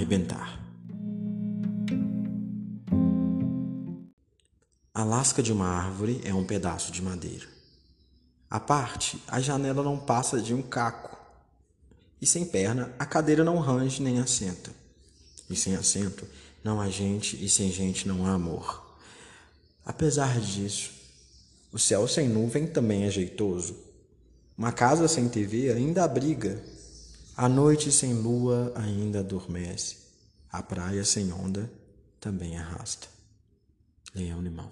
arrebentar. A lasca de uma árvore é um pedaço de madeira. A parte, a janela não passa de um caco. E sem perna, a cadeira não range nem assenta. E sem assento, não há gente, e sem gente não há amor. Apesar disso, o céu sem nuvem também é jeitoso. Uma casa sem TV ainda abriga. A noite sem lua ainda adormece. A praia sem onda também arrasta. Leão Limão.